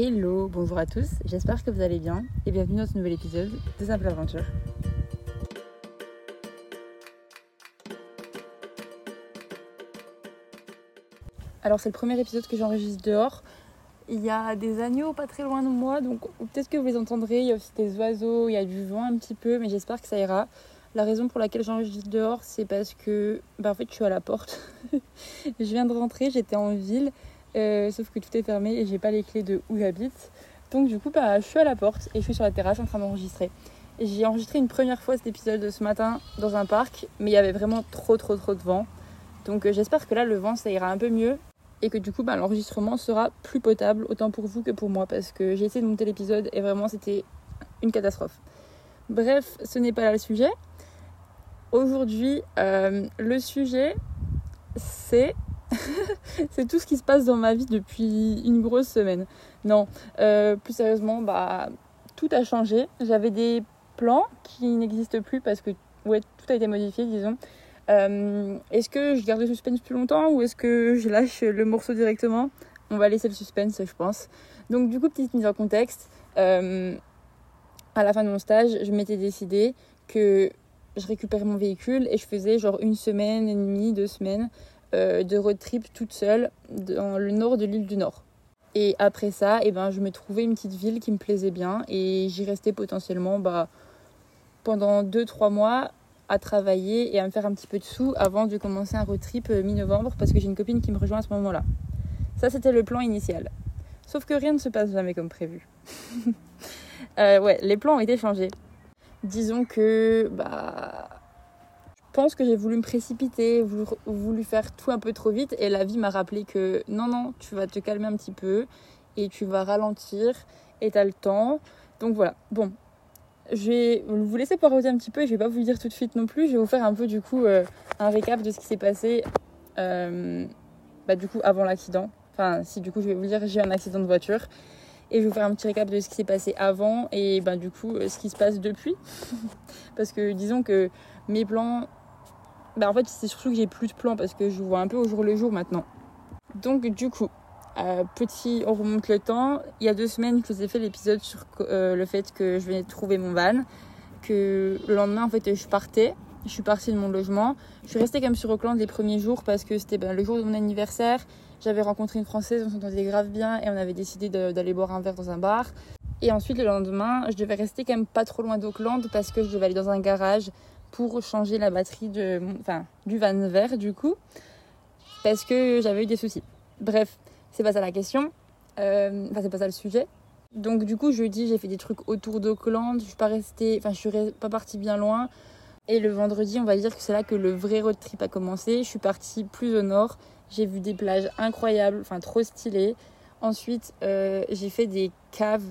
Hello, bonjour à tous, j'espère que vous allez bien et bienvenue dans ce nouvel épisode de Simple Aventure. Alors c'est le premier épisode que j'enregistre dehors. Il y a des agneaux pas très loin de moi, donc peut-être que vous les entendrez. Il y a aussi des oiseaux, il y a du vent un petit peu, mais j'espère que ça ira. La raison pour laquelle j'enregistre dehors, c'est parce que bah, en fait je suis à la porte. je viens de rentrer, j'étais en ville, euh, sauf que tout est fermé et j'ai pas les clés de où j'habite. Donc du coup bah, je suis à la porte et je suis sur la terrasse en train d'enregistrer. J'ai enregistré une première fois cet épisode ce matin dans un parc, mais il y avait vraiment trop trop trop de vent. Donc euh, j'espère que là le vent ça ira un peu mieux et que du coup bah, l'enregistrement sera plus potable autant pour vous que pour moi parce que j'ai essayé de monter l'épisode et vraiment c'était une catastrophe. Bref, ce n'est pas là le sujet. Aujourd'hui, euh, le sujet, c'est c'est tout ce qui se passe dans ma vie depuis une grosse semaine. Non, euh, plus sérieusement, bah tout a changé. J'avais des plans qui n'existent plus parce que tout a été modifié, disons. Euh, est-ce que je garde le suspense plus longtemps ou est-ce que je lâche le morceau directement? On va laisser le suspense, je pense. Donc du coup, petite mise en contexte. à la fin de mon stage, je m'étais décidé que je récupérais mon véhicule et je faisais genre une semaine et demie, deux semaines euh, de road trip toute seule dans le nord de l'île du Nord. Et après ça, eh ben, je me trouvais une petite ville qui me plaisait bien et j'y restais potentiellement bah, pendant deux, trois mois à travailler et à me faire un petit peu de sous avant de commencer un road trip euh, mi-novembre parce que j'ai une copine qui me rejoint à ce moment-là. Ça, c'était le plan initial. Sauf que rien ne se passe jamais comme prévu. euh, ouais, les plans ont été changés disons que bah, pense que j'ai voulu me précipiter, voulu, faire tout un peu trop vite et la vie m'a rappelé que non, non, tu vas te calmer un petit peu et tu vas ralentir et tu as le temps. Donc voilà, bon, je vais vous laisser parodier un petit peu et je vais pas vous le dire tout de suite non plus. Je vais vous faire un peu du coup euh, un récap de ce qui s'est passé euh, bah, du coup avant l'accident. Enfin, si du coup je vais vous dire j'ai un accident de voiture et je vais vous faire un petit récap de ce qui s'est passé avant et ben, du coup euh, ce qui se passe depuis. parce que disons que mes plans, ben, en fait c'est surtout que j'ai plus de plans parce que je vois un peu au jour le jour maintenant. Donc du coup, euh, petit, on remonte le temps. Il y a deux semaines, je vous ai fait l'épisode sur euh, le fait que je venais de trouver mon van. Que le lendemain, en fait, je partais. Je suis partie de mon logement. Je suis restée quand même sur Auckland les premiers jours parce que c'était ben, le jour de mon anniversaire. J'avais rencontré une Française, on s'entendait grave bien et on avait décidé d'aller boire un verre dans un bar. Et ensuite, le lendemain, je devais rester quand même pas trop loin d'Auckland parce que je devais aller dans un garage pour changer la batterie de, enfin, du van vert du coup, parce que j'avais eu des soucis. Bref, c'est pas ça la question. Euh, enfin, c'est pas ça le sujet. Donc du coup, jeudi, j'ai fait des trucs autour d'Auckland. Je suis pas restée, enfin, je suis pas partie bien loin. Et le vendredi, on va dire que c'est là que le vrai road trip a commencé. Je suis partie plus au nord j'ai vu des plages incroyables, enfin trop stylées. Ensuite, euh, j'ai fait des caves,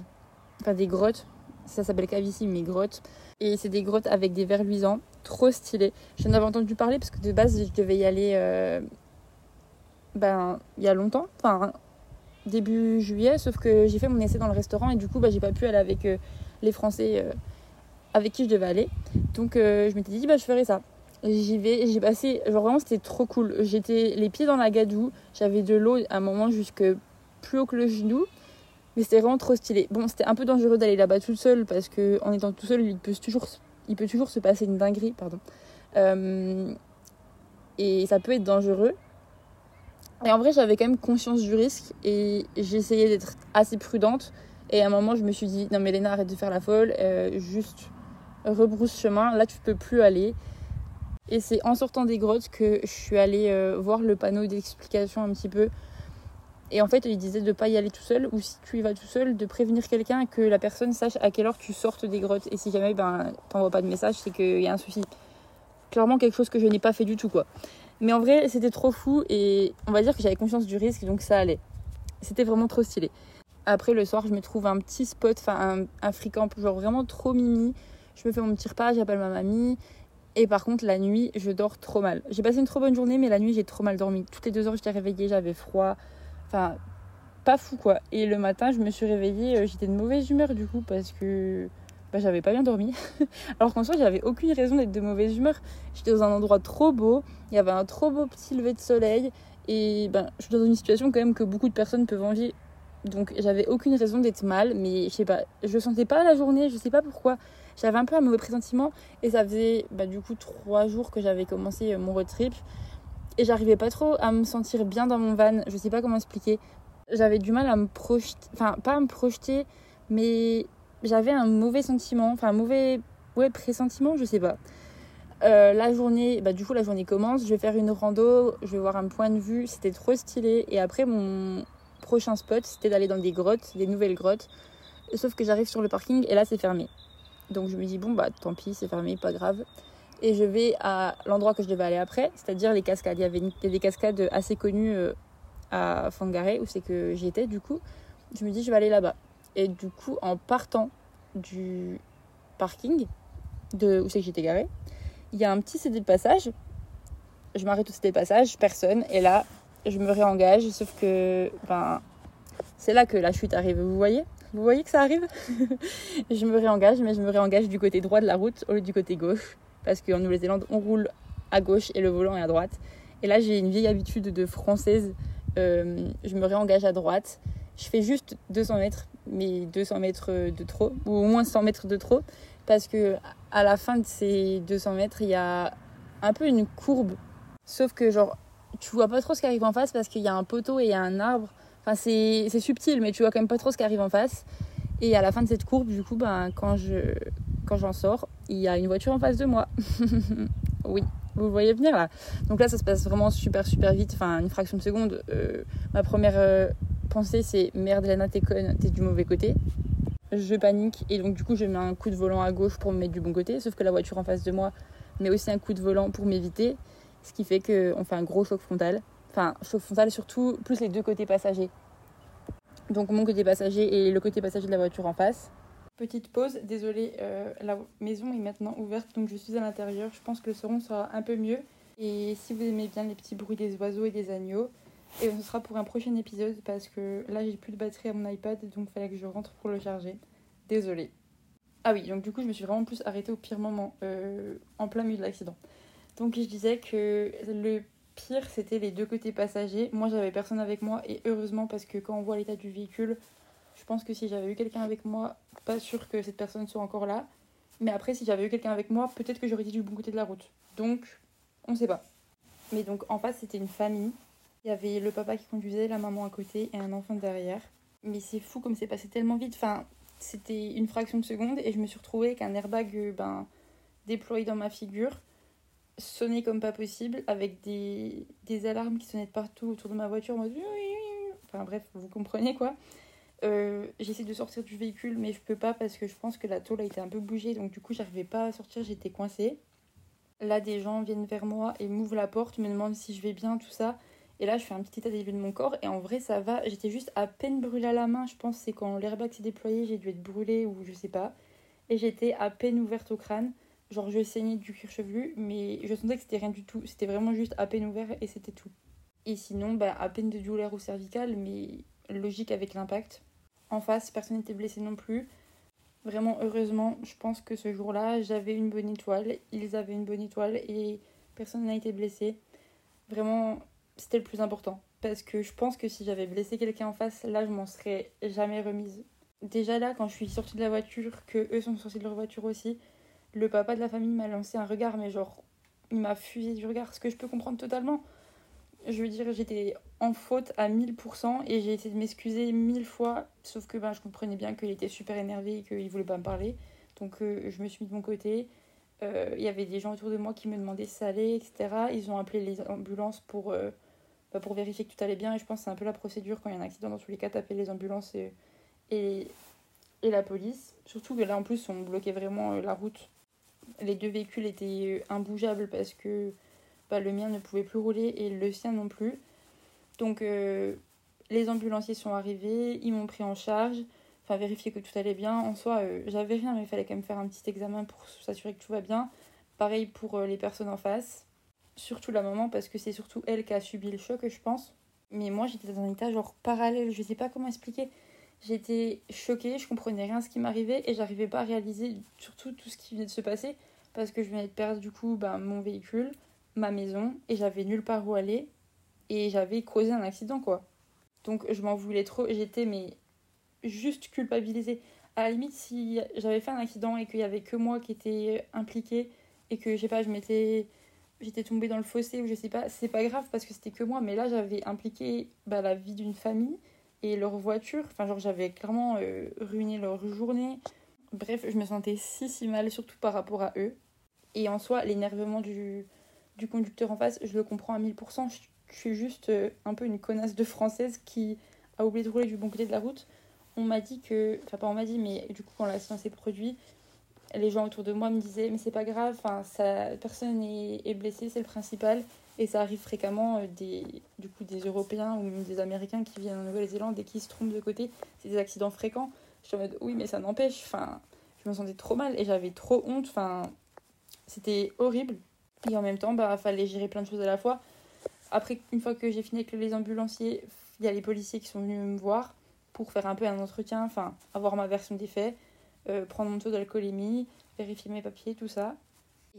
enfin des grottes. Ça s'appelle cave ici, mais grottes. Et c'est des grottes avec des verres luisants, trop stylés. J'en avais entendu parler parce que de base, je devais y aller euh, ben, il y a longtemps, enfin début juillet, sauf que j'ai fait mon essai dans le restaurant et du coup, bah, j'ai pas pu aller avec euh, les Français avec qui je devais aller. Donc, je m'étais dit, bah, je ferai ça. J'y vais, j'ai passé, vraiment c'était trop cool. J'étais les pieds dans la gadoue, j'avais de l'eau à un moment jusque plus haut que le genou, mais c'était vraiment trop stylé. Bon, c'était un peu dangereux d'aller là-bas tout seul parce que en étant tout seul, il peut toujours, il peut toujours se passer une dinguerie, pardon. Euh, et ça peut être dangereux. Et en vrai, j'avais quand même conscience du risque et j'essayais d'être assez prudente. Et à un moment, je me suis dit, non mais Léna, arrête de faire la folle, euh, juste rebrousse chemin, là tu peux plus aller. Et c'est en sortant des grottes que je suis allée euh, voir le panneau d'explication un petit peu. Et en fait, il disait de ne pas y aller tout seul, ou si tu y vas tout seul, de prévenir quelqu'un que la personne sache à quelle heure tu sortes des grottes. Et si jamais ben, t'envoies pas de message, c'est qu'il y a un souci. Clairement, quelque chose que je n'ai pas fait du tout, quoi. Mais en vrai, c'était trop fou et on va dire que j'avais conscience du risque, donc ça allait. C'était vraiment trop stylé. Après, le soir, je me trouve un petit spot, enfin un, un free camp, genre vraiment trop mimi. Je me fais mon petit repas, j'appelle ma mamie et par contre, la nuit, je dors trop mal. J'ai passé une trop bonne journée, mais la nuit, j'ai trop mal dormi. Toutes les deux heures, j'étais réveillée, j'avais froid. Enfin, pas fou quoi. Et le matin, je me suis réveillée, euh, j'étais de mauvaise humeur du coup, parce que bah, j'avais pas bien dormi. Alors qu'en soi, j'avais aucune raison d'être de mauvaise humeur. J'étais dans un endroit trop beau, il y avait un trop beau petit lever de soleil. Et ben, je suis dans une situation quand même que beaucoup de personnes peuvent envier Donc j'avais aucune raison d'être mal, mais je sais pas, je sentais pas la journée, je sais pas pourquoi. J'avais un peu un mauvais pressentiment et ça faisait bah, du coup trois jours que j'avais commencé euh, mon road trip et j'arrivais pas trop à me sentir bien dans mon van. Je sais pas comment expliquer. J'avais du mal à me projeter, enfin pas à me projeter, mais j'avais un mauvais sentiment, enfin un mauvais pressentiment, je sais pas. Euh, la journée, bah, du coup la journée commence, je vais faire une rando, je vais voir un point de vue, c'était trop stylé. Et après mon prochain spot, c'était d'aller dans des grottes, des nouvelles grottes. Sauf que j'arrive sur le parking et là c'est fermé. Donc je me dis bon bah tant pis, c'est fermé, pas grave. Et je vais à l'endroit que je devais aller après, c'est-à-dire les cascades. Il y avait des cascades assez connues euh, à Fangaré où c'est que j'étais du coup. Je me dis je vais aller là-bas. Et du coup en partant du parking où c'est que j'étais garée, il y a un petit CD de passage. Je m'arrête au CD de passage, personne. Et là, je me réengage. Sauf que, ben, c'est là que la chute arrive. Vous voyez? Vous voyez que ça arrive? Je me réengage, mais je me réengage du côté droit de la route au lieu du côté gauche. Parce qu'en Nouvelle-Zélande, on roule à gauche et le volant est à droite. Et là, j'ai une vieille habitude de française. Euh, je me réengage à droite. Je fais juste 200 mètres, mais 200 mètres de trop, ou au moins 100 mètres de trop parce que à la fin de ces 200 mètres, il y a un peu une courbe. Sauf que, genre, tu vois pas trop ce qui arrive en face parce qu'il y a un poteau et il y a un arbre. Enfin, c'est subtil, mais tu vois quand même pas trop ce qui arrive en face. Et à la fin de cette courbe, du coup, ben, quand je quand j'en sors, il y a une voiture en face de moi. oui, vous voyez venir là. Donc là, ça se passe vraiment super, super vite. Enfin, une fraction de seconde. Euh, ma première euh, pensée, c'est merde, Lana, t'es conne, t'es du mauvais côté je panique et donc du coup je mets un coup de volant à gauche pour me mettre du bon côté, sauf que la voiture en face de moi met aussi un coup de volant pour m'éviter, ce qui fait qu'on fait un gros choc frontal. Enfin, choc frontal surtout, plus les deux côtés passagers. Donc mon côté passager et le côté passager de la voiture en face. Petite pause, désolée, euh, la maison est maintenant ouverte, donc je suis à l'intérieur. Je pense que le son sera un peu mieux. Et si vous aimez bien les petits bruits des oiseaux et des agneaux, et ce sera pour un prochain épisode parce que là j'ai plus de batterie à mon iPad donc fallait que je rentre pour le charger. Désolée. Ah oui, donc du coup je me suis vraiment plus arrêtée au pire moment, euh, en plein milieu de l'accident. Donc je disais que le pire c'était les deux côtés passagers. Moi j'avais personne avec moi et heureusement parce que quand on voit l'état du véhicule, je pense que si j'avais eu quelqu'un avec moi, pas sûr que cette personne soit encore là. Mais après si j'avais eu quelqu'un avec moi, peut-être que j'aurais été du bon côté de la route. Donc on sait pas. Mais donc en face c'était une famille il y avait le papa qui conduisait, la maman à côté et un enfant derrière. Mais c'est fou comme c'est passé tellement vite. Enfin, c'était une fraction de seconde et je me suis retrouvée avec un airbag euh, ben, déployé dans ma figure, sonné comme pas possible, avec des, des alarmes qui sonnaient partout autour de ma voiture. Mode... Enfin bref, vous comprenez quoi. Euh, J'essaie de sortir du véhicule, mais je peux pas parce que je pense que la tôle a été un peu bougée, donc du coup j'arrivais pas à sortir, j'étais coincée. Là, des gens viennent vers moi et m'ouvrent la porte, me demandent si je vais bien, tout ça. Et là, je fais un petit état des lieux de mon corps. Et en vrai, ça va. J'étais juste à peine brûlée à la main. Je pense c'est quand l'airbag s'est déployé, j'ai dû être brûlée ou je sais pas. Et j'étais à peine ouverte au crâne. Genre, je saignais du cuir chevelu, mais je sentais que c'était rien du tout. C'était vraiment juste à peine ouvert et c'était tout. Et sinon, bah, à peine de douleur au cervical, mais logique avec l'impact. En face, personne n'était blessé non plus. Vraiment, heureusement, je pense que ce jour-là, j'avais une bonne étoile. Ils avaient une bonne étoile et personne n'a été blessé. Vraiment, c'était le plus important. Parce que je pense que si j'avais blessé quelqu'un en face, là, je m'en serais jamais remise. Déjà là, quand je suis sortie de la voiture, que eux sont sortis de leur voiture aussi, le papa de la famille m'a lancé un regard, mais genre, il m'a fusé du regard, ce que je peux comprendre totalement. Je veux dire, j'étais en faute à 1000% et j'ai essayé de m'excuser mille fois, sauf que ben, je comprenais bien qu'il était super énervé et qu'il voulait pas me parler. Donc euh, je me suis mis de mon côté. Euh, il y avait des gens autour de moi qui me demandaient si ça allait, etc. Ils ont appelé les ambulances pour, bah, pour vérifier que tout allait bien. Et je pense que c'est un peu la procédure quand il y a un accident. Dans tous les cas, taper les ambulances et, et, la police. Surtout que là, en plus, on bloquait vraiment la route. Les deux véhicules étaient imbougeables parce que bah, le mien ne pouvait plus rouler et le sien non plus. Donc, euh, les ambulanciers sont arrivés, ils m'ont pris en charge, enfin, vérifier que tout allait bien. En soi, j'avais rien, mais il fallait quand même faire un petit examen pour s'assurer que tout va bien. Pareil pour les personnes en face surtout la maman parce que c'est surtout elle qui a subi le choc, je pense. Mais moi, j'étais dans un état genre parallèle, je sais pas comment expliquer. J'étais choquée, je comprenais rien ce qui m'arrivait et j'arrivais pas à réaliser surtout tout ce qui venait de se passer parce que je venais de perdre du coup ben, mon véhicule, ma maison et j'avais nulle part où aller et j'avais causé un accident quoi. Donc je m'en voulais trop, j'étais mais juste culpabilisée. À la limite, si j'avais fait un accident et qu'il y avait que moi qui était impliquée et que, je sais pas, je m'étais. J'étais tombée dans le fossé ou je sais pas, c'est pas grave parce que c'était que moi, mais là j'avais impliqué bah, la vie d'une famille et leur voiture. Enfin, genre, j'avais clairement euh, ruiné leur journée. Bref, je me sentais si si mal, surtout par rapport à eux. Et en soi, l'énervement du, du conducteur en face, je le comprends à 1000%. Je, suis juste euh, un peu une connasse de française qui a oublié de rouler du bon côté de la route on m'a dit que, enfin pas on m'a dit, mais du coup quand l'accident s'est produit, les gens autour de moi me disaient mais c'est pas grave, enfin ça, personne est, est blessé, c'est le principal. Et ça arrive fréquemment euh, des, du coup, des Européens ou même des Américains qui viennent en Nouvelle-Zélande et qui se trompent de côté. C'est des accidents fréquents. Je suis en mode oui mais ça n'empêche. Enfin, je me sentais trop mal et j'avais trop honte. Enfin, c'était horrible. Et en même temps, bah fallait gérer plein de choses à la fois. Après, une fois que j'ai fini avec les ambulanciers, il y a les policiers qui sont venus me voir pour faire un peu un entretien, enfin avoir ma version des faits, euh, prendre mon taux d'alcoolémie, vérifier mes papiers, tout ça.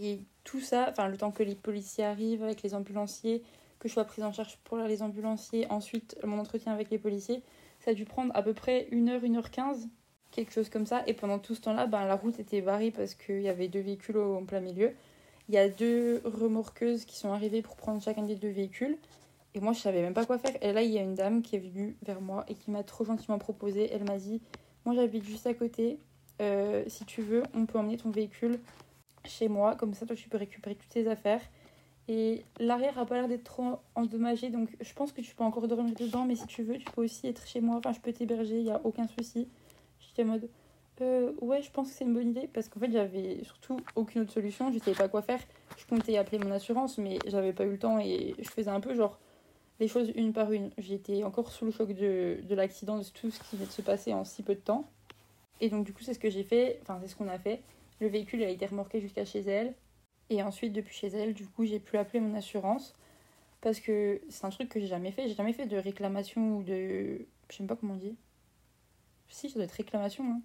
Et tout ça, enfin le temps que les policiers arrivent avec les ambulanciers, que je sois prise en charge pour les ambulanciers, ensuite mon entretien avec les policiers, ça a dû prendre à peu près 1h, 1h15, quelque chose comme ça. Et pendant tout ce temps-là, ben, la route était barrée parce qu'il y avait deux véhicules en plein milieu. Il y a deux remorqueuses qui sont arrivées pour prendre chacun des deux véhicules. Et moi, je savais même pas quoi faire. Et là, il y a une dame qui est venue vers moi et qui m'a trop gentiment proposé. Elle m'a dit Moi, j'habite juste à côté. Euh, si tu veux, on peut emmener ton véhicule chez moi. Comme ça, toi, tu peux récupérer toutes tes affaires. Et l'arrière a pas l'air d'être trop endommagé. Donc, je pense que tu peux encore dormir dedans. Mais si tu veux, tu peux aussi être chez moi. Enfin, je peux t'héberger. Il n'y a aucun souci. J'étais en mode euh, Ouais, je pense que c'est une bonne idée. Parce qu'en fait, j'avais surtout aucune autre solution. Je savais pas quoi faire. Je comptais appeler mon assurance. Mais j'avais pas eu le temps. Et je faisais un peu genre les choses une par une. J'étais encore sous le choc de, de l'accident, de tout ce qui vient de se passer en si peu de temps. Et donc, du coup, c'est ce que j'ai fait, enfin, c'est ce qu'on a fait. Le véhicule a été remorqué jusqu'à chez elle. Et ensuite, depuis chez elle, du coup, j'ai pu appeler mon assurance. Parce que c'est un truc que j'ai jamais fait. J'ai jamais fait de réclamation ou de. Je sais pas comment on dit. Si, ça doit être réclamation. Hein.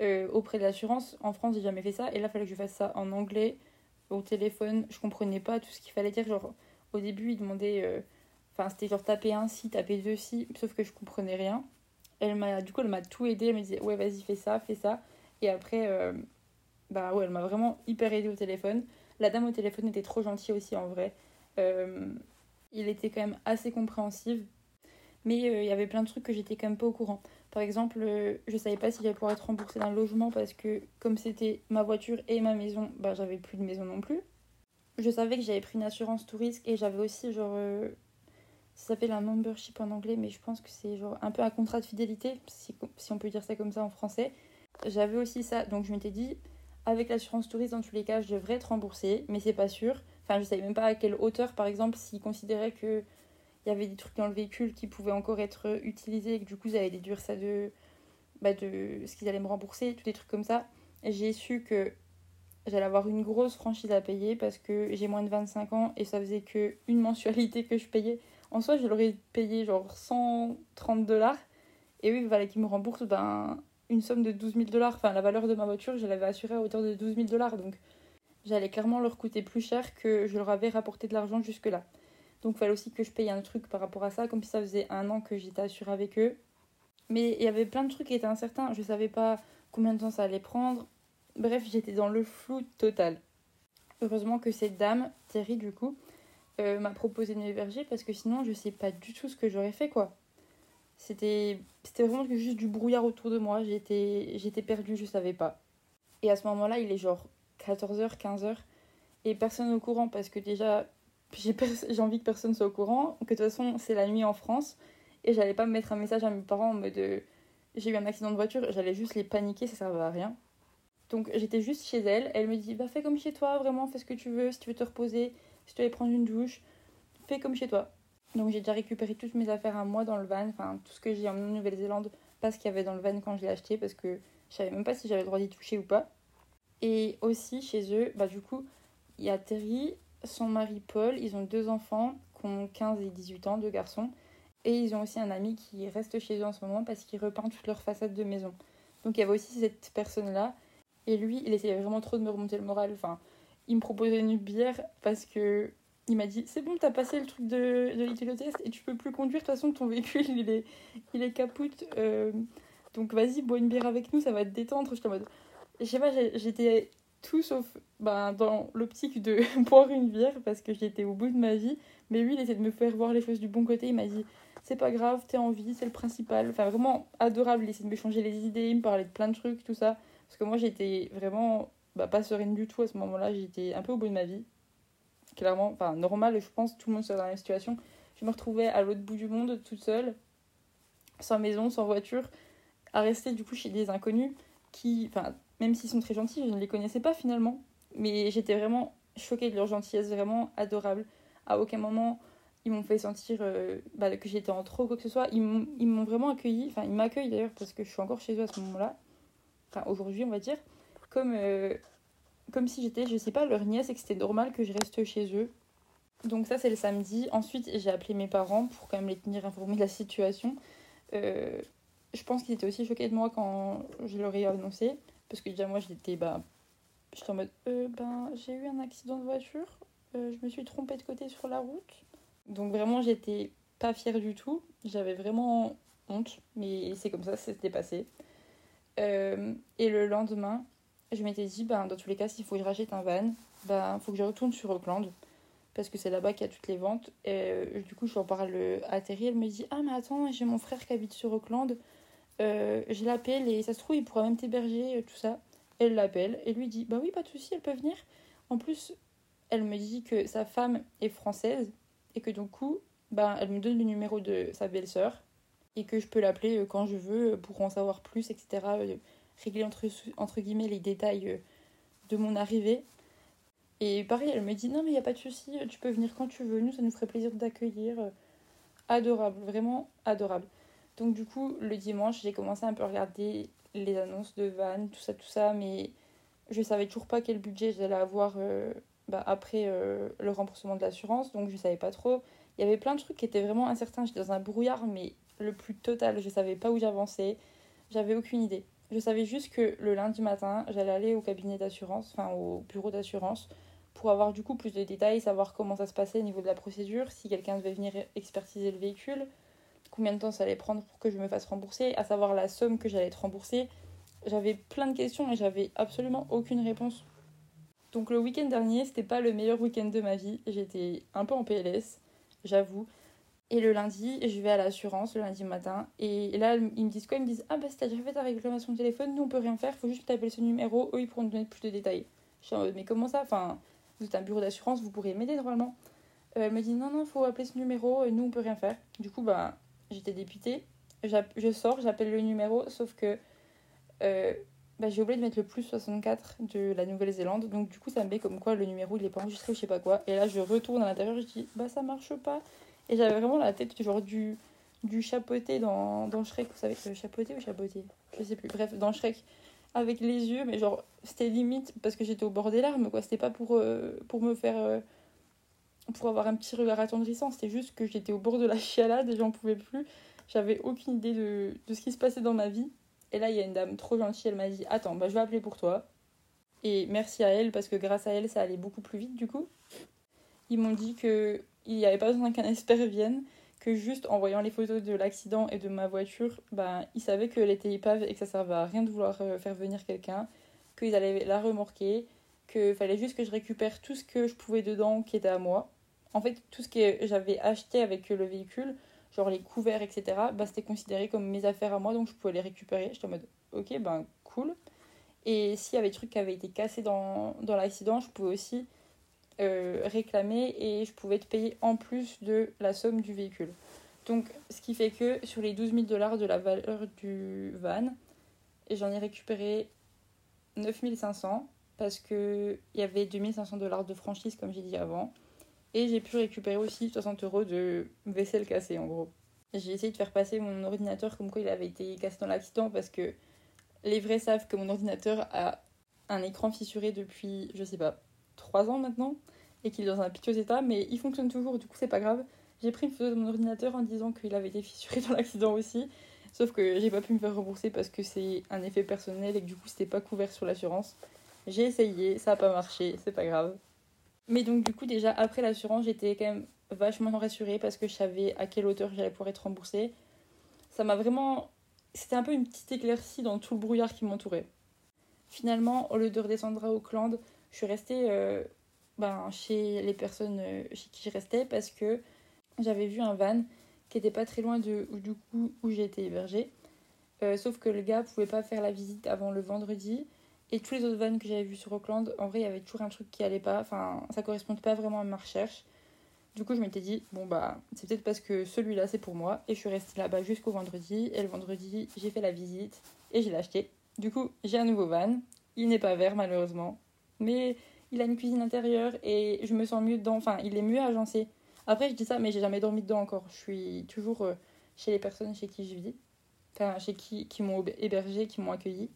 Euh, auprès de l'assurance. En France, j'ai jamais fait ça. Et là, il fallait que je fasse ça en anglais, au téléphone. Je comprenais pas tout ce qu'il fallait dire. Genre, au début, il demandait. Euh, Enfin, c'était genre taper un si, taper deux si, sauf que je comprenais rien. Elle m'a, du coup, elle m'a tout aidé. Elle me disait, ouais, vas-y, fais ça, fais ça. Et après, euh, bah ouais, elle m'a vraiment hyper aidé au téléphone. La dame au téléphone était trop gentille aussi, en vrai. Il était quand même assez compréhensive. Mais il y avait plein de trucs que j'étais quand même pas au courant. Par exemple, je savais pas si j'allais pouvoir être remboursée d'un logement parce que, comme c'était ma voiture et ma maison, bah j'avais plus de maison non plus. Je savais que j'avais pris une assurance tout risque et j'avais aussi genre ça s'appelle un membership en anglais, mais je pense que c'est genre un peu un contrat de fidélité, si, si on peut dire ça comme ça en français. J'avais aussi ça, donc je m'étais dit, avec l'assurance touriste, dans tous les cas, je devrais être remboursée, mais c'est pas sûr. Enfin, je savais même pas à quelle hauteur, par exemple, s'ils considéraient que il y avait des trucs dans le véhicule qui pouvaient encore être utilisés et que du coup, ils allaient déduire ça de, bah, de ce qu'ils allaient me rembourser, tous des trucs comme ça. J'ai su que j'allais avoir une grosse franchise à payer parce que j'ai moins de 25 ans et ça faisait que une mensualité que je payais. En soi, je l'aurais payé genre 130 dollars. Et oui, il fallait qu'ils me remboursent ben, une somme de 12 000 dollars. Enfin, la valeur de ma voiture, je l'avais assurée à hauteur de 12 000 dollars. Donc, j'allais clairement leur coûter plus cher que je leur avais rapporté de l'argent jusque-là. Donc, il fallait aussi que je paye un truc par rapport à ça, comme si ça faisait un an que j'étais assurée avec eux. Mais il y avait plein de trucs qui étaient incertains. Je savais pas combien de temps ça allait prendre. Bref, j'étais dans le flou total. Heureusement que cette dame, Thierry, du coup, euh, m'a proposé de m'héberger parce que sinon je sais pas du tout ce que j'aurais fait quoi. C'était vraiment juste du brouillard autour de moi, j'étais perdue, je savais pas. Et à ce moment-là, il est genre 14h, 15h et personne au courant parce que déjà j'ai envie que personne soit au courant, que de toute façon, c'est la nuit en France et j'allais pas me mettre un message à mes parents en mode euh, j'ai eu un accident de voiture, j'allais juste les paniquer, ça servait à rien. Donc j'étais juste chez elle, elle me dit bah fais comme chez toi, vraiment fais ce que tu veux, si tu veux te reposer, si tu veux prendre une douche, fais comme chez toi. Donc j'ai déjà récupéré toutes mes affaires à moi dans le van, enfin tout ce que j'ai en Nouvelle-Zélande, pas ce qu'il y avait dans le van quand je l'ai acheté, parce que je savais même pas si j'avais le droit d'y toucher ou pas. Et aussi chez eux, bah du coup, il y a Terry, son mari Paul, ils ont deux enfants qui ont 15 et 18 ans, deux garçons. Et ils ont aussi un ami qui reste chez eux en ce moment parce qu'il repeint toute leur façade de maison. Donc il y avait aussi cette personne-là. Et lui, il essayait vraiment trop de me remonter le moral. Enfin, il me proposait une bière parce que il m'a dit c'est bon t'as passé le truc de, de test et tu peux plus conduire de toute façon ton véhicule il est il est euh, Donc vas-y, bois une bière avec nous, ça va te détendre. J'étais en mode. Je sais pas, j'étais tout sauf ben, dans l'optique de boire une bière parce que j'étais au bout de ma vie. Mais lui, il essaie de me faire voir les choses du bon côté. Il m'a dit c'est pas grave, t'es en vie, c'est le principal. Enfin, vraiment adorable. Il essaie de me changer les idées, il me parlait de plein de trucs, tout ça. Parce que moi, j'étais vraiment bah, pas sereine du tout à ce moment-là. J'étais un peu au bout de ma vie. Clairement, enfin, normal, je pense, tout le monde serait dans la même situation. Je me retrouvais à l'autre bout du monde, toute seule, sans maison, sans voiture, à rester du coup chez des inconnus qui, même s'ils sont très gentils, je ne les connaissais pas finalement. Mais j'étais vraiment choquée de leur gentillesse, vraiment adorable. À aucun moment, ils m'ont fait sentir euh, bah, que j'étais en trop quoi que ce soit. Ils m'ont vraiment accueilli, enfin, ils m'accueillent d'ailleurs parce que je suis encore chez eux à ce moment-là. Enfin, aujourd'hui, on va dire. Comme, euh, comme si j'étais, je sais pas, leur nièce et que c'était normal que je reste chez eux. Donc, ça, c'est le samedi. Ensuite, j'ai appelé mes parents pour quand même les tenir informés de la situation. Euh, je pense qu'ils étaient aussi choqués de moi quand je leur ai annoncé. Parce que déjà, moi, j'étais bah, en mode euh, ben, j'ai eu un accident de voiture, euh, je me suis trompée de côté sur la route. Donc, vraiment, j'étais pas fière du tout. J'avais vraiment honte, mais c'est comme ça, c'était passé. Euh, et le lendemain, je m'étais dit, ben, dans tous les cas, s'il faut que je rachète un van, ben, faut que je retourne sur Auckland parce que c'est là-bas qu'il y a toutes les ventes. Et, du coup, je en parle à Terry, elle me dit Ah, mais attends, j'ai mon frère qui habite sur Auckland, euh, je l'appelle et ça se trouve, il pourra même t'héberger, euh, tout ça. Elle l'appelle et lui dit Bah oui, pas de souci, elle peut venir. En plus, elle me dit que sa femme est française et que du coup, bah, elle me donne le numéro de sa belle-sœur et que je peux l'appeler euh, quand je veux pour en savoir plus, etc. Régler entre, entre guillemets les détails de mon arrivée. Et pareil, elle me dit Non, mais il n'y a pas de souci, tu peux venir quand tu veux, nous, ça nous ferait plaisir de t'accueillir. Adorable, vraiment adorable. Donc du coup, le dimanche, j'ai commencé un peu à regarder les annonces de Van, tout ça, tout ça, mais je savais toujours pas quel budget j'allais avoir euh, bah, après euh, le remboursement de l'assurance, donc je savais pas trop. Il y avait plein de trucs qui étaient vraiment incertains, j'étais dans un brouillard, mais le plus total, je savais pas où j'avançais, j'avais aucune idée. Je savais juste que le lundi matin, j'allais aller au cabinet d'assurance, enfin au bureau d'assurance, pour avoir du coup plus de détails, savoir comment ça se passait au niveau de la procédure, si quelqu'un devait venir expertiser le véhicule, combien de temps ça allait prendre pour que je me fasse rembourser, à savoir la somme que j'allais être remboursée. J'avais plein de questions et j'avais absolument aucune réponse. Donc le week-end dernier, c'était pas le meilleur week-end de ma vie. J'étais un peu en PLS, j'avoue. Et le lundi, je vais à l'assurance le lundi matin. Et là, ils me disent quoi? Ils me disent Ah bah si t'as déjà fait ta réclamation de téléphone, nous on peut rien faire, faut juste t'appeler ce numéro, eux ils pourront te donner plus de détails. Je suis en mode Mais comment ça? Enfin, vous êtes un bureau d'assurance, vous pourriez m'aider normalement. Euh, elle me dit Non, non, faut appeler ce numéro, nous on peut rien faire. Du coup, bah j'étais dépitée. Je sors, j'appelle le numéro, sauf que euh, bah, j'ai oublié de mettre le plus 64 de la Nouvelle-Zélande. Donc du coup, ça me met comme quoi le numéro il est pas enregistré ou je sais pas quoi. Et là, je retourne à l'intérieur, je dis bah ça marche pas. Et j'avais vraiment la tête genre du, du chapeauté dans, dans Shrek, vous savez, le chapeauté ou chapeauté? Je sais plus. Bref, dans Shrek, avec les yeux, mais genre c'était limite parce que j'étais au bord des larmes quoi. C'était pas pour, euh, pour me faire. Euh, pour avoir un petit regard attendrissant. C'était juste que j'étais au bord de la chialade et j'en pouvais plus. J'avais aucune idée de, de, ce qui se passait dans ma vie. Et là, il y a une dame trop gentille, elle m'a dit Attends, bah, je vais appeler pour toi. Et merci à elle, parce que grâce à elle, ça allait beaucoup plus vite du coup. Ils m'ont dit qu'il n'y avait pas besoin qu'un expert vienne, que juste en voyant les photos de l'accident et de ma voiture, bah, ils savaient qu'elle était épave et que ça servait à rien de vouloir euh, faire venir quelqu'un, qu'ils allaient la remorquer, qu'il fallait juste que je récupère tout ce que je pouvais dedans qui était à moi en fait, tout ce que j'avais acheté avec le véhicule, genre les couverts, etc., bah, c'était considéré comme mes affaires à moi, donc je pouvais les récupérer. J'étais en mode, ok, ben cool. Et s'il y avait des trucs qui avaient été cassés dans, dans l'accident, je pouvais aussi euh, réclamer et je pouvais te payer en plus de la somme du véhicule. Donc, ce qui fait que sur les 12 000 dollars de la valeur du van, j'en ai récupéré 9 500 parce qu'il y avait 2 500 dollars de franchise, comme j'ai dit avant. Et j'ai pu récupérer aussi 60 euros de vaisselle cassée en gros. J'ai essayé de faire passer mon ordinateur comme quoi il avait été cassé dans l'accident parce que les vrais savent que mon ordinateur a un écran fissuré depuis, je sais pas, 3 ans maintenant et qu'il est dans un piteux état, mais il fonctionne toujours, du coup c'est pas grave. J'ai pris une photo de mon ordinateur en disant qu'il avait été fissuré dans l'accident aussi, sauf que j'ai pas pu me faire rembourser parce que c'est un effet personnel et que du coup c'était pas couvert sur l'assurance. J'ai essayé, ça a pas marché, c'est pas grave. Mais donc, du coup, déjà, après l'assurance, j'étais quand même vachement rassurée parce que je savais à quelle hauteur j'allais pouvoir être remboursée. Ça m'a vraiment c'était un peu une petite éclaircie dans tout le brouillard qui m'entourait. Finalement, au lieu de redescendre à Auckland, je suis restée euh, ben, chez les personnes euh, chez qui je restais parce que j'avais vu un van qui était pas très loin de du coup où été hébergée. Euh, sauf que le gars pouvait pas faire la visite avant le vendredi. Et tous les autres vannes que j'avais vus sur Auckland, en vrai, il y avait toujours un truc qui allait pas. Enfin, ça correspondait pas vraiment à ma recherche. Du coup, je m'étais dit, bon, bah, c'est peut-être parce que celui-là, c'est pour moi. Et je suis restée là-bas jusqu'au vendredi. Et le vendredi, j'ai fait la visite et j'ai acheté. Du coup, j'ai un nouveau van. Il n'est pas vert, malheureusement. Mais il a une cuisine intérieure et je me sens mieux dedans. Enfin, il est mieux agencé. Après, je dis ça, mais j'ai jamais dormi dedans encore. Je suis toujours euh, chez les personnes chez qui je vis. Enfin, chez qui, qui m'ont hébergé, qui m'ont accueilli.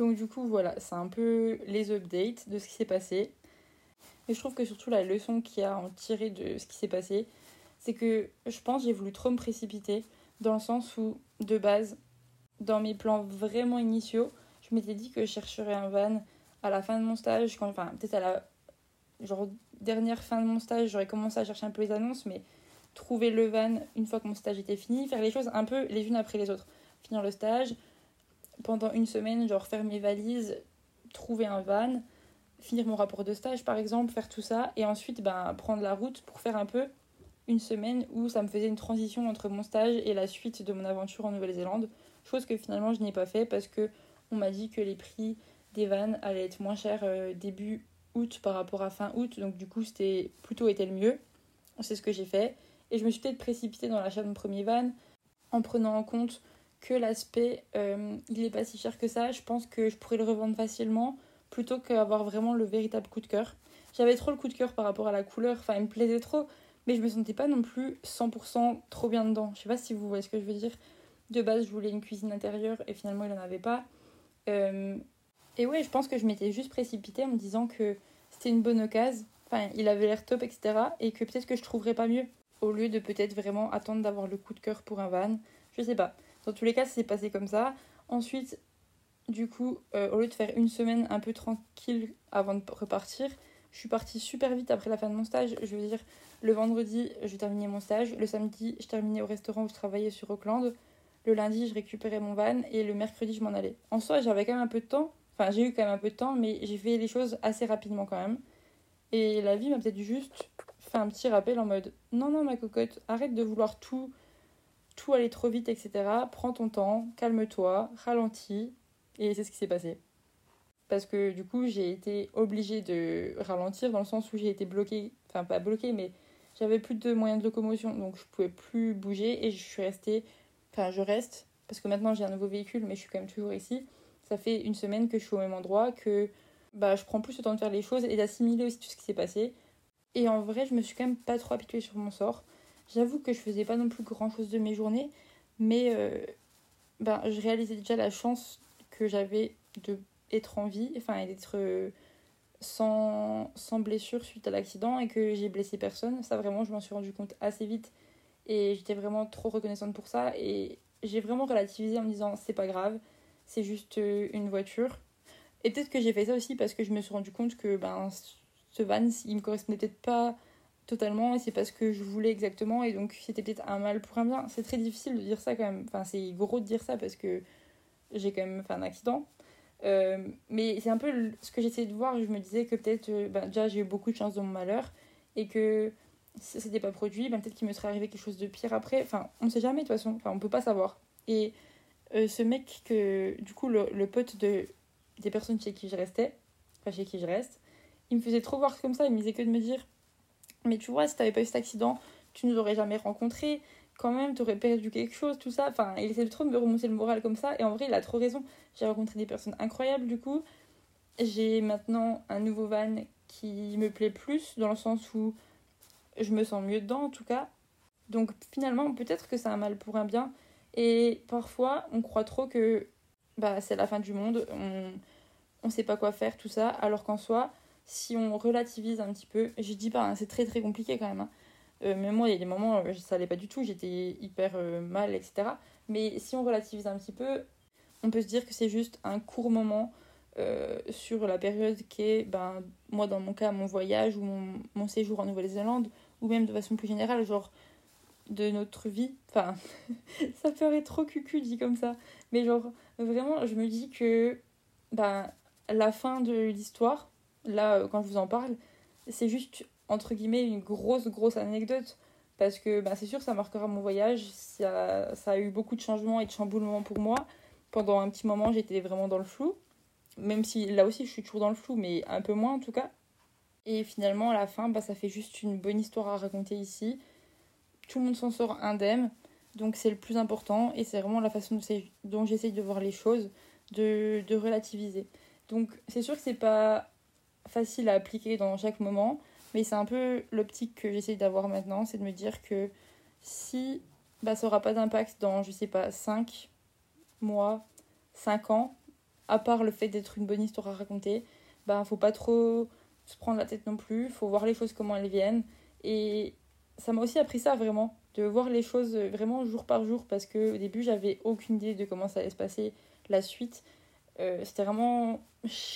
Donc, du coup, voilà, c'est un peu les updates de ce qui s'est passé. Et je trouve que surtout la leçon qu'il y a en tirer de ce qui s'est passé, c'est que je pense j'ai voulu trop me précipiter dans le sens où, de base, dans mes plans vraiment initiaux, je m'étais dit que je chercherais un van à la fin de mon stage, enfin peut-être à la genre, dernière fin de mon stage, j'aurais commencé à chercher un peu les annonces, mais trouver le van une fois que mon stage était fini, faire les choses un peu les unes après les autres. Finir le stage, pendant une semaine, genre faire mes valises, trouver un van, finir mon rapport de stage par exemple, faire tout ça, et ensuite ben, prendre la route pour faire un peu une semaine où ça me faisait une transition entre mon stage et la suite de mon aventure en Nouvelle-Zélande. Chose que finalement je n'ai pas fait parce que on m'a dit que les prix des vannes allaient être moins chers euh, début août par rapport à fin août, donc du coup c'était plutôt été le mieux. C'est ce que j'ai fait. Et je me suis peut-être précipitée dans l'achat de mon premier van en prenant en compte que l'aspect euh, il n'est pas si cher que ça. Je pense que je pourrais le revendre facilement plutôt qu'avoir vraiment le véritable coup de cœur. J'avais trop le coup de cœur par rapport à la couleur, enfin il me plaisait trop, mais je me sentais pas non plus 100% trop bien dedans. Je sais pas si vous voyez ce que je veux dire. De base, je voulais une cuisine intérieure et finalement il en avait pas. Euh, et ouais, je pense que je m'étais juste précipitée en me disant que c'était une bonne occasion. Enfin, il avait l'air top, etc. Et que peut-être que je trouverais pas mieux. Au lieu de peut-être vraiment attendre d'avoir le coup de cœur pour un van. Je sais pas. Dans tous les cas, ça s'est passé comme ça. Ensuite, du coup, euh, au lieu de faire une semaine un peu tranquille avant de repartir, je suis partie super vite après la fin de mon stage. Je veux dire, le vendredi, je terminais mon stage. Le samedi, je terminais au restaurant où je travaillais sur Auckland. Le lundi, je récupérais mon van. Et le mercredi, je m'en allais. En soi, j'avais quand même un peu de temps. Enfin, j'ai eu quand même un peu de temps, mais j'ai fait les choses assez rapidement quand même. Et la vie m'a peut-être juste fait un petit rappel en mode non, non, ma cocotte, arrête de vouloir tout, tout aller trop vite, etc. Prends ton temps, calme-toi, ralentis. Et c'est ce qui s'est passé. Parce que du coup, j'ai été obligée de ralentir dans le sens où j'ai été bloquée, enfin pas bloquée, mais j'avais plus de moyens de locomotion, donc je pouvais plus bouger et je suis restée, enfin je reste, parce que maintenant j'ai un nouveau véhicule, mais je suis quand même toujours ici ça fait une semaine que je suis au même endroit, que bah, je prends plus le temps de faire les choses et d'assimiler aussi tout ce qui s'est passé. Et en vrai, je me suis quand même pas trop habituée sur mon sort. J'avoue que je faisais pas non plus grand chose de mes journées, mais euh, bah, je réalisais déjà la chance que j'avais d'être en vie, enfin, d'être euh, sans, sans blessure suite à l'accident et que j'ai blessé personne. Ça, vraiment, je m'en suis rendu compte assez vite et j'étais vraiment trop reconnaissante pour ça. Et j'ai vraiment relativisé en me disant c'est pas grave, c'est juste euh, une voiture. Et peut-être que j'ai fait ça aussi parce que je me suis rendu compte que ben, ce van, il me correspondait peut-être pas totalement et c'est parce que je voulais exactement et donc c'était peut-être un mal pour un bien. C'est très difficile de dire ça quand même. Enfin, c'est gros de dire ça parce que j'ai quand même fait un accident. Euh, mais c'est un peu ce que j'essayais de voir. Je me disais que peut-être, euh, ben, déjà, j'ai eu beaucoup de chance dans mon malheur et que si ça s'était pas produit, ben, peut-être qu'il me serait arrivé quelque chose de pire après. Enfin, on sait jamais de toute façon. Enfin, on peut pas savoir. Et euh, ce mec que, du coup, le, le, pote de, des personnes chez qui je restais, enfin chez qui je reste, il me faisait trop voir comme ça, il me disait que de me dire Mais tu vois, si t'avais pas eu cet accident, tu nous aurais jamais rencontrés, quand même, t'aurais perdu quelque chose, tout ça. Enfin, il essaie trop de me remonter le moral comme ça, et en vrai, il a trop raison. J'ai rencontré des personnes incroyables, du coup. J'ai maintenant un nouveau van qui me plaît plus, dans le sens où je me sens mieux dedans, en tout cas. Donc finalement, peut-être que c'est un mal pour un bien, et parfois, on croit trop que bah, c'est la fin du monde, on ne sait pas quoi faire, tout ça, alors qu'en soi, si on relativise un petit peu, je dis pas, hein, c'est très très compliqué quand même. Hein. Euh, mais moi, il y a des moments, euh, ça allait pas du tout, j'étais hyper euh, mal, etc. Mais si on relativise un petit peu, on peut se dire que c'est juste un court moment sur la période qui est, ben, moi dans mon cas, mon voyage ou mon, mon séjour en Nouvelle-Zélande, ou même de façon plus générale, genre de notre vie. Enfin, ça ferait trop cucu dit comme ça. Mais genre, vraiment, je me dis que ben, la fin de l'histoire, là, euh, quand je vous en parle, c'est juste, entre guillemets, une grosse, grosse anecdote. Parce que ben, c'est sûr, ça marquera mon voyage. Ça, ça a eu beaucoup de changements et de chamboulements pour moi. Pendant un petit moment, j'étais vraiment dans le flou. Même si là aussi, je suis toujours dans le flou, mais un peu moins en tout cas. Et finalement, à la fin, bah, ça fait juste une bonne histoire à raconter ici. Tout le monde s'en sort indemne. Donc c'est le plus important et c'est vraiment la façon dont j'essaye de voir les choses, de, de relativiser. Donc c'est sûr que c'est pas facile à appliquer dans chaque moment, mais c'est un peu l'optique que j'essaye d'avoir maintenant, c'est de me dire que si bah, ça n'aura pas d'impact dans, je sais pas, 5 mois, 5 ans, à part le fait d'être une bonne histoire à raconter, bah faut pas trop se prendre la tête non plus, faut voir les choses comment elles viennent. Et ça m'a aussi appris ça vraiment, de voir les choses vraiment jour par jour, parce qu'au début j'avais aucune idée de comment ça allait se passer la suite. Euh, c'était vraiment.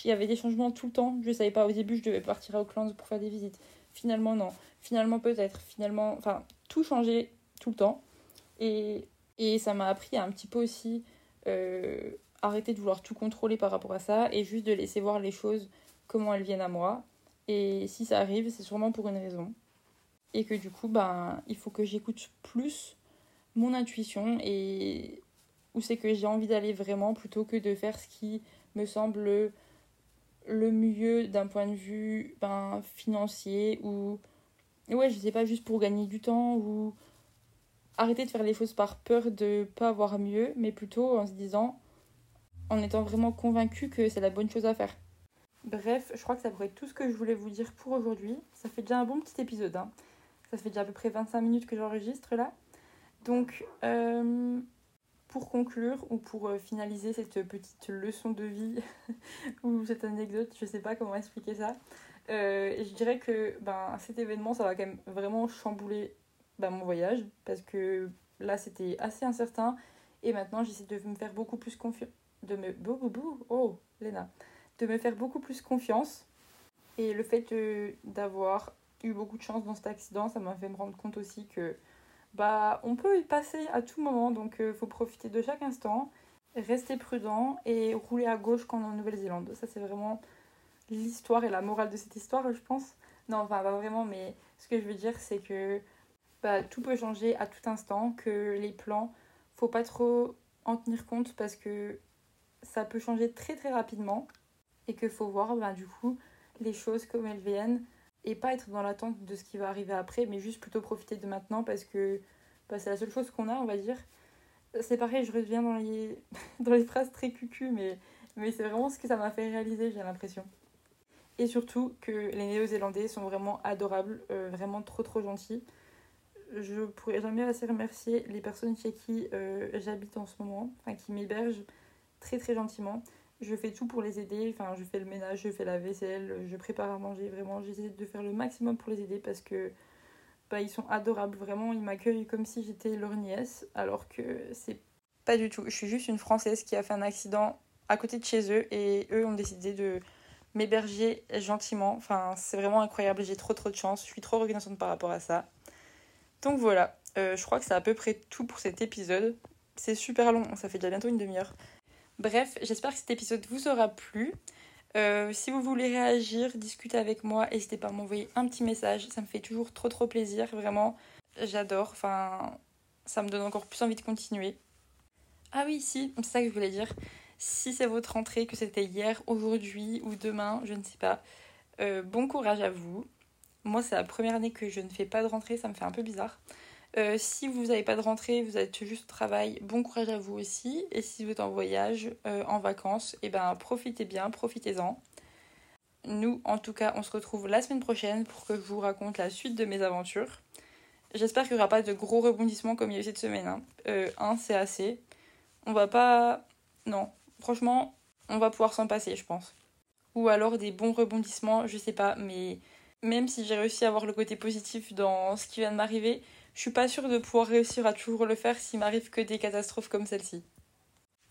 Il y avait des changements tout le temps. Je savais pas au début, je devais partir à Auckland pour faire des visites. Finalement, non. Finalement, peut-être. Finalement, enfin, tout changeait tout le temps. Et, et ça m'a appris à un petit peu aussi euh, arrêter de vouloir tout contrôler par rapport à ça et juste de laisser voir les choses comment elles viennent à moi et si ça arrive, c'est sûrement pour une raison. Et que du coup, ben, il faut que j'écoute plus mon intuition et où c'est que j'ai envie d'aller vraiment plutôt que de faire ce qui me semble le mieux d'un point de vue ben, financier ou ouais je sais pas juste pour gagner du temps ou arrêter de faire les choses par peur de pas avoir mieux mais plutôt en se disant en étant vraiment convaincu que c'est la bonne chose à faire Bref, je crois que ça pourrait être tout ce que je voulais vous dire pour aujourd'hui. Ça fait déjà un bon petit épisode. Hein. Ça fait déjà à peu près 25 minutes que j'enregistre là. Donc, euh, pour conclure ou pour euh, finaliser cette petite leçon de vie ou cette anecdote, je sais pas comment expliquer ça, euh, je dirais que ben, cet événement, ça va quand même vraiment chambouler ben, mon voyage parce que là, c'était assez incertain et maintenant, j'essaie de me faire beaucoup plus confiance. De me. Oh, Léna de me faire beaucoup plus confiance. Et le fait d'avoir eu beaucoup de chance dans cet accident, ça m'a fait me rendre compte aussi que bah on peut y passer à tout moment, donc il euh, faut profiter de chaque instant, rester prudent et rouler à gauche quand on est en Nouvelle-Zélande. Ça c'est vraiment l'histoire et la morale de cette histoire, je pense. Non, enfin pas vraiment, mais ce que je veux dire c'est que bah, tout peut changer à tout instant, que les plans, faut pas trop en tenir compte parce que ça peut changer très très rapidement et qu'il faut voir ben, du coup les choses comme elles viennent et pas être dans l'attente de ce qui va arriver après, mais juste plutôt profiter de maintenant parce que bah, c'est la seule chose qu'on a, on va dire. C'est pareil, je reviens dans les, dans les phrases très cucu, mais, mais c'est vraiment ce que ça m'a fait réaliser, j'ai l'impression. Et surtout que les Néo-Zélandais sont vraiment adorables, euh, vraiment trop trop gentils. Je pourrais jamais assez remercier les personnes chez qui euh, j'habite en ce moment, enfin qui m'hébergent très très gentiment je fais tout pour les aider. Enfin, je fais le ménage, je fais la vaisselle, je prépare à manger. Vraiment, j'essaie de faire le maximum pour les aider parce que bah, ils sont adorables. Vraiment, ils m'accueillent comme si j'étais leur nièce, alors que c'est pas du tout. Je suis juste une Française qui a fait un accident à côté de chez eux et eux ont décidé de m'héberger gentiment. Enfin, c'est vraiment incroyable. J'ai trop trop de chance. Je suis trop reconnaissante par rapport à ça. Donc voilà, euh, je crois que c'est à peu près tout pour cet épisode. C'est super long, ça fait déjà bientôt une demi-heure. Bref, j'espère que cet épisode vous aura plu. Euh, si vous voulez réagir, discuter avec moi, n'hésitez pas à m'envoyer un petit message. Ça me fait toujours trop trop plaisir, vraiment. J'adore. Enfin, ça me donne encore plus envie de continuer. Ah oui, si, c'est ça que je voulais dire. Si c'est votre rentrée, que c'était hier, aujourd'hui ou demain, je ne sais pas. Euh, bon courage à vous. Moi, c'est la première année que je ne fais pas de rentrée, ça me fait un peu bizarre. Euh, si vous n'avez pas de rentrée, vous êtes juste au travail, bon courage à vous aussi. Et si vous êtes en voyage, euh, en vacances, et eh ben profitez bien, profitez-en. Nous, en tout cas, on se retrouve la semaine prochaine pour que je vous raconte la suite de mes aventures. J'espère qu'il n'y aura pas de gros rebondissements comme il y a eu cette semaine. Hein. Euh, un, c'est assez. On va pas. Non, franchement, on va pouvoir s'en passer, je pense. Ou alors des bons rebondissements, je sais pas, mais même si j'ai réussi à avoir le côté positif dans ce qui vient de m'arriver, je suis pas sûre de pouvoir réussir à toujours le faire s'il m'arrive que des catastrophes comme celle-ci.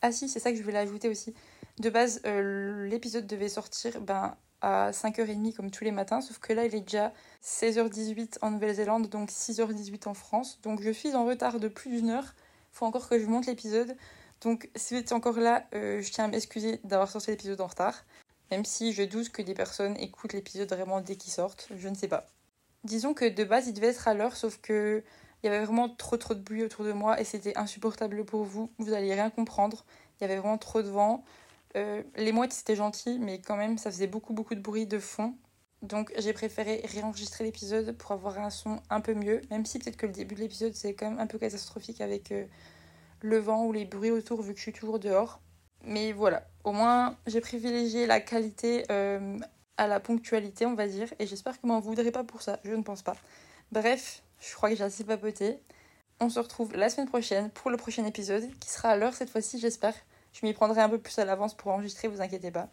Ah si, c'est ça que je voulais ajouter aussi. De base, euh, l'épisode devait sortir ben, à 5h30 comme tous les matins, sauf que là il est déjà 16h18 en Nouvelle-Zélande, donc 6h18 en France. Donc je suis en retard de plus d'une heure. Faut encore que je monte l'épisode. Donc si vous êtes encore là, euh, je tiens à m'excuser d'avoir sorti l'épisode en retard. Même si je doute que des personnes écoutent l'épisode vraiment dès qu'il sortent, je ne sais pas. Disons que de base il devait être à l'heure, sauf que il y avait vraiment trop trop de bruit autour de moi et c'était insupportable pour vous. Vous allez rien comprendre. Il y avait vraiment trop de vent. Euh, les mouettes c'était gentil, mais quand même ça faisait beaucoup beaucoup de bruit de fond. Donc j'ai préféré réenregistrer l'épisode pour avoir un son un peu mieux, même si peut-être que le début de l'épisode c'est quand même un peu catastrophique avec euh, le vent ou les bruits autour vu que je suis toujours dehors. Mais voilà, au moins j'ai privilégié la qualité euh, à la ponctualité on va dire, et j'espère que m'en voudrez pas pour ça, je ne pense pas. Bref, je crois que j'ai assez papoté. On se retrouve la semaine prochaine pour le prochain épisode, qui sera à l'heure cette fois-ci j'espère. Je m'y prendrai un peu plus à l'avance pour enregistrer, vous inquiétez pas.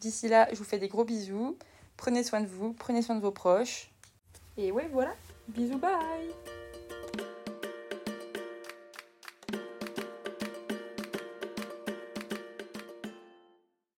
D'ici là, je vous fais des gros bisous. Prenez soin de vous, prenez soin de vos proches. Et ouais, voilà. Bisous, bye